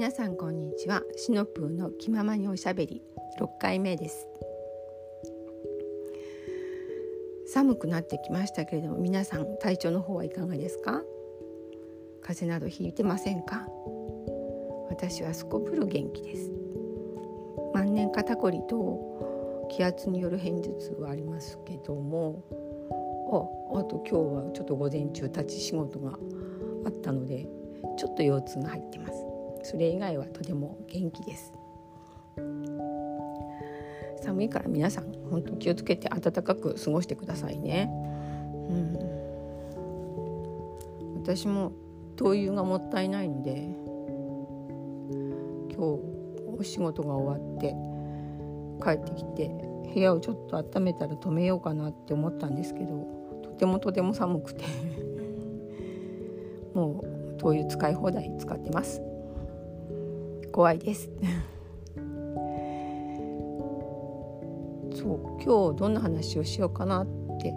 皆さんこんにちは。シノプーの気ままにおしゃべり6回目です。寒くなってきましたけれども皆さん体調の方はいかがですか？風邪などひいてませんか？私はすこぶる元気です。万年肩こりと気圧による片頭痛はありますけどもああと今日はちょっと午前中立ち仕事があったのでちょっと腰痛が入ってます。それ以外はとても元気です。寒いから皆さん本当気をつけて暖かく過ごしてくださいね、うん、私も灯油がもったいないので今日お仕事が終わって帰ってきて部屋をちょっと温めたら止めようかなって思ったんですけどとてもとても寒くてもう灯油使い放題使ってます。怖いです。そう今日どんな話をしようかなって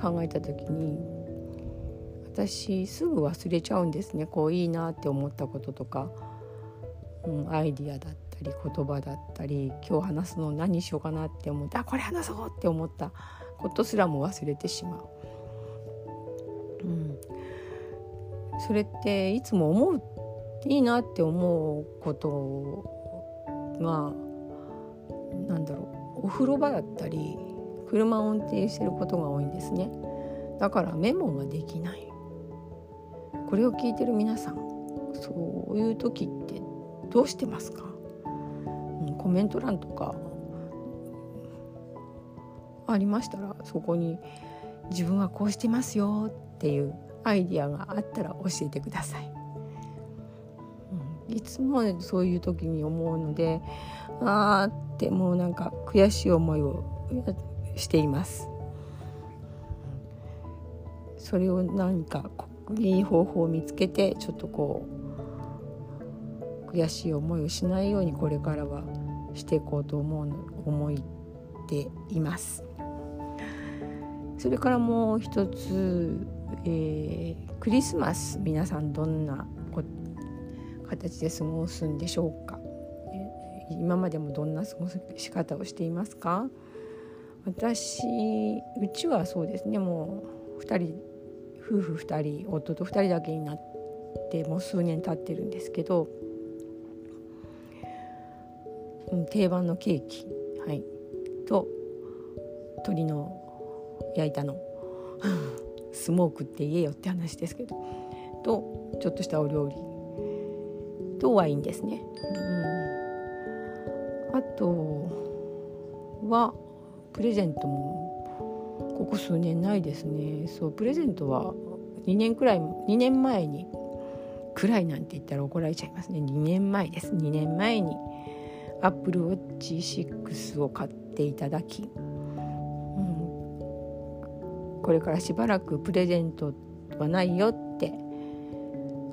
考えた時に私すぐ忘れちゃうんですね。こういいなって思ったこととか、うん、アイディアだったり言葉だったり今日話すの何しようかなって思ってあこれ話そうって思った。ことすらも忘れてしまう。うん、それっていつも思ういいなって思うことが何だろうお風呂場だったり車を運転してることが多いんですね。だからメモができない。これを聞いてる皆さんそういう時ってどうしてますか、うん、コメント欄とかありましたらそこに自分はこうしてますよっていうアイディアがあったら教えてください。いつもそういう時に思うのであーってもうなんか悔しい思いをしています。それを何かいい方法を見つけてちょっとこう悔しい思いをしないようにこれからはしていこうと思う思っています。それからもう一つ、えー、クリスマス皆さんどんな形で過ごすんでしょうか？今までもどんな過ごし方をしていますか？私うちはそうですね。もう2人夫婦2人夫と2人だけになってもう数年経ってるんですけど、うん、定番のケーキ、はい、と鶏の焼いたの。スモークって言えよって話ですけど。とちょっとしたお料理。とワインですね。うん、あとはプレゼントもここ数年ないですね。そうプレゼントは2年くらい2年前にくらいなんて言ったら怒られちゃいますね。2年前です。2年前に Apple Watch 6を買っていただき、うん、これからしばらくプレゼントはないよって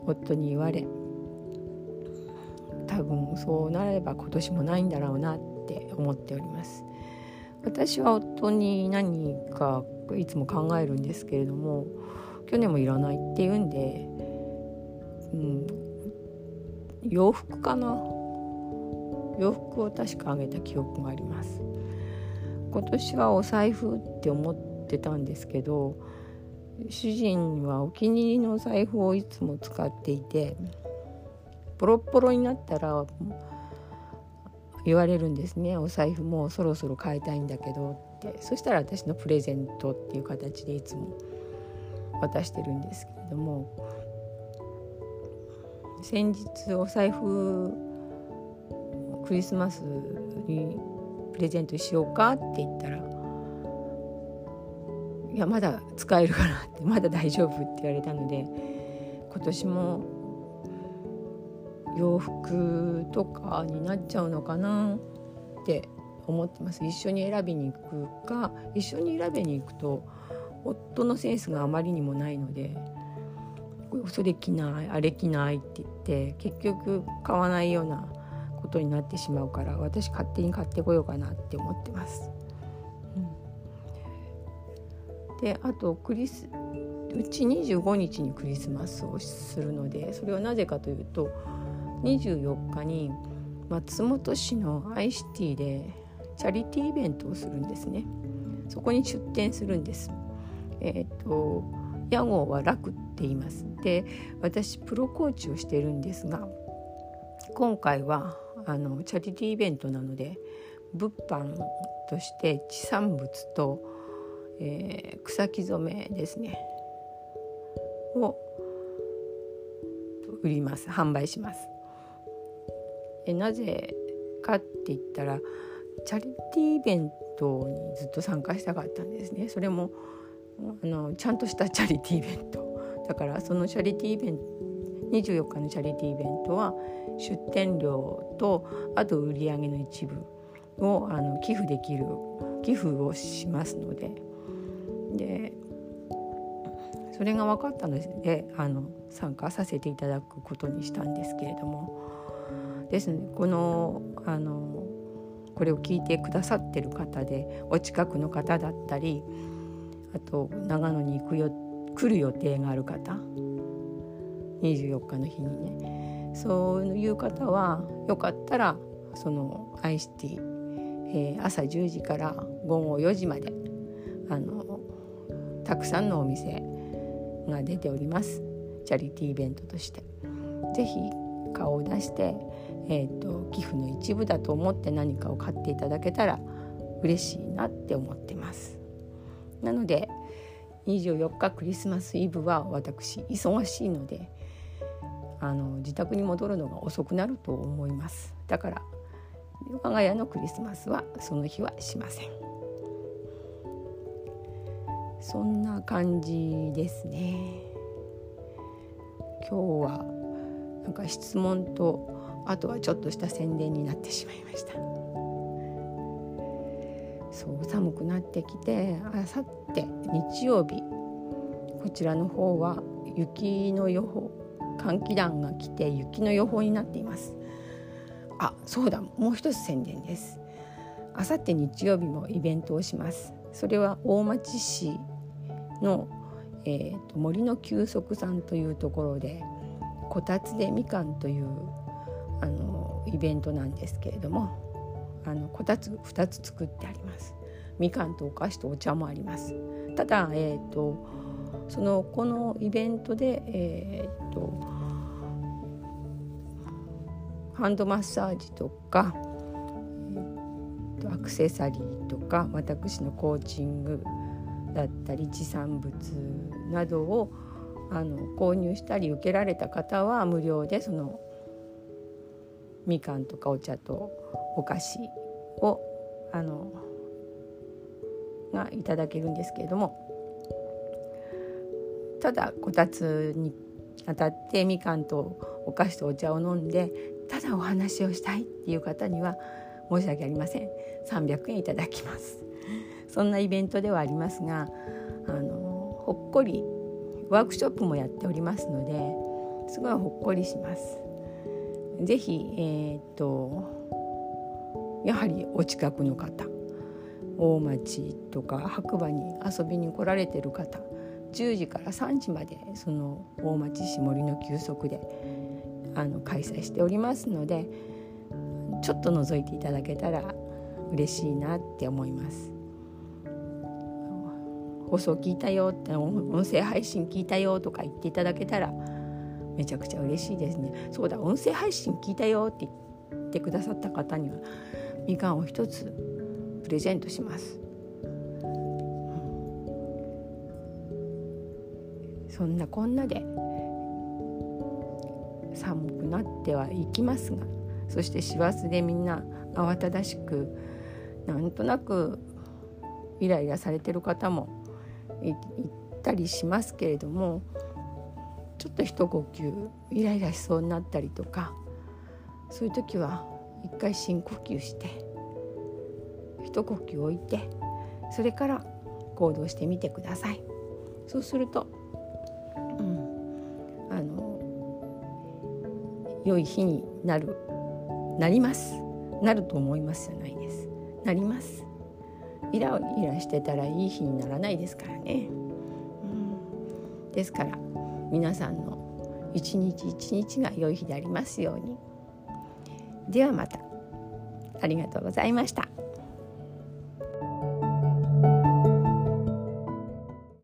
夫に言われ多分そうなれば今年もないんだろうなって思っております。私は夫に何かいつも考えるんですけれども去年もいらないって言うんで、うん、洋服かな？洋服を確かあげた記憶があります。今年はお財布って思ってたんですけど主人はお気に入りのお財布をいつも使っていてボロッボロになったら言われるんですね。お財布もそろそろ買いたいんだけどって。そしたら私のプレゼントっていう形でいつも渡してるんですけれども。先日お財布クリスマスにプレゼントしようかって言ったら「いやまだ使えるから」って「まだ大丈夫」って言われたので今年も洋服とかになっちゃうのかなって思ってます一緒に選びに行くか一緒に選びに行くと夫のセンスがあまりにもないのでそれ着ないあれ着ないって言って結局買わないようなことになってしまうから私勝手に買ってこようかなって思ってます。うん、であとクリスうち25日にクリスマスをするのでそれはなぜかというと24日に松本市のアイシティでチャリティーイベントをするんですね。そこに出店するんです。えっ、ー、と屋号は楽って言います。で私プロコーチをしているんですが今回はあのチャリティーイベントなので物販として地産物と、えー、草木染めですね。を売ります。販売します。えなぜかって言ったらチャリティーイベントにずっと参加したかったんですね。それもあのちゃんとしたチャリティーイベント。だからそのチャリティーイベント24日のチャリティーイベントは出店料とあと売り上げの一部をあの寄付できる寄付をしますので。でそれが分かったのであの参加させていただくことにしたんですけれども。ですね。このあのこれを聞いてくださってる方でお近くの方だったりあと長野に行くよ来る予定がある方24日の日にね。そういう方はよかったらそのアイシティ、えー、朝10時から午後4時まであのたくさんのお店が出ております。チャリティーイベントとして。ぜひ顔を出して、えーと、寄付の一部だと思って何かを買っていただけたら嬉しいなって思ってます。なので24日クリスマスイブは私忙しいのであの自宅に戻るのが遅くなると思います。だから我が家のクリスマスはその日はしません。そんな感じですね。今日はなんか質問とあとはちょっとした宣伝になってしまいました。そう寒くなってきてあさって日曜日こちらの方は雪の予報寒気団が来て雪の予報になっています。あそうだもう一つ宣伝です。あさって日曜日もイベントをします。それは大町市の、えーと、森の休息さんというところでこたつでみかんというあのイベントなんですけれどもあのこたつ2つ作ってあります。みかんとお菓子とお茶もあります。ただ、えーと、そのこのイベントで、えーと、ハンドマッサージとか、えーと、アクセサリーとか私のコーチングだったり地産物などをあの購入したり受けられた方は無料でそのみかんとかお茶とお菓子をあのがいただけるんですけれどもただこたつに当たってみかんとお菓子とお茶を飲んでただお話をしたいっていう方には申し訳ありません。300円いただきます。そんなイベントではありますがあのほっこりワークショップもやっておりますのですごいほっこりしますぜひえー、っとやはりお近くの方大町とか白馬に遊びに来られてる方10時から3時までその大町市森の休息であの開催しておりますのでちょっと覗いていただけたら嬉しいなって思います。放送聞いたよって音声配信聞いたよとか言っていただけたらめちゃくちゃ嬉しいですね。そうだ音声配信聞いたよって言ってくださった方にはみかんを一つプレゼントします、そんなこんなで寒くなってはいきますがそして師走でみんな慌ただしくなんとなくイライラされてる方もいったりしますけれどもちょっと一呼吸イライラしそうになったりとかそういう時は一回深呼吸して一呼吸置いてそれから行動してみてください。そうすると、うん、あの良い日になるなります。なると思いますじゃないです。なります。イライラしてたらいい日にならないですからね、うん、ですから皆さんの一日一日が良い日でありますように。ではまたありがとうございました。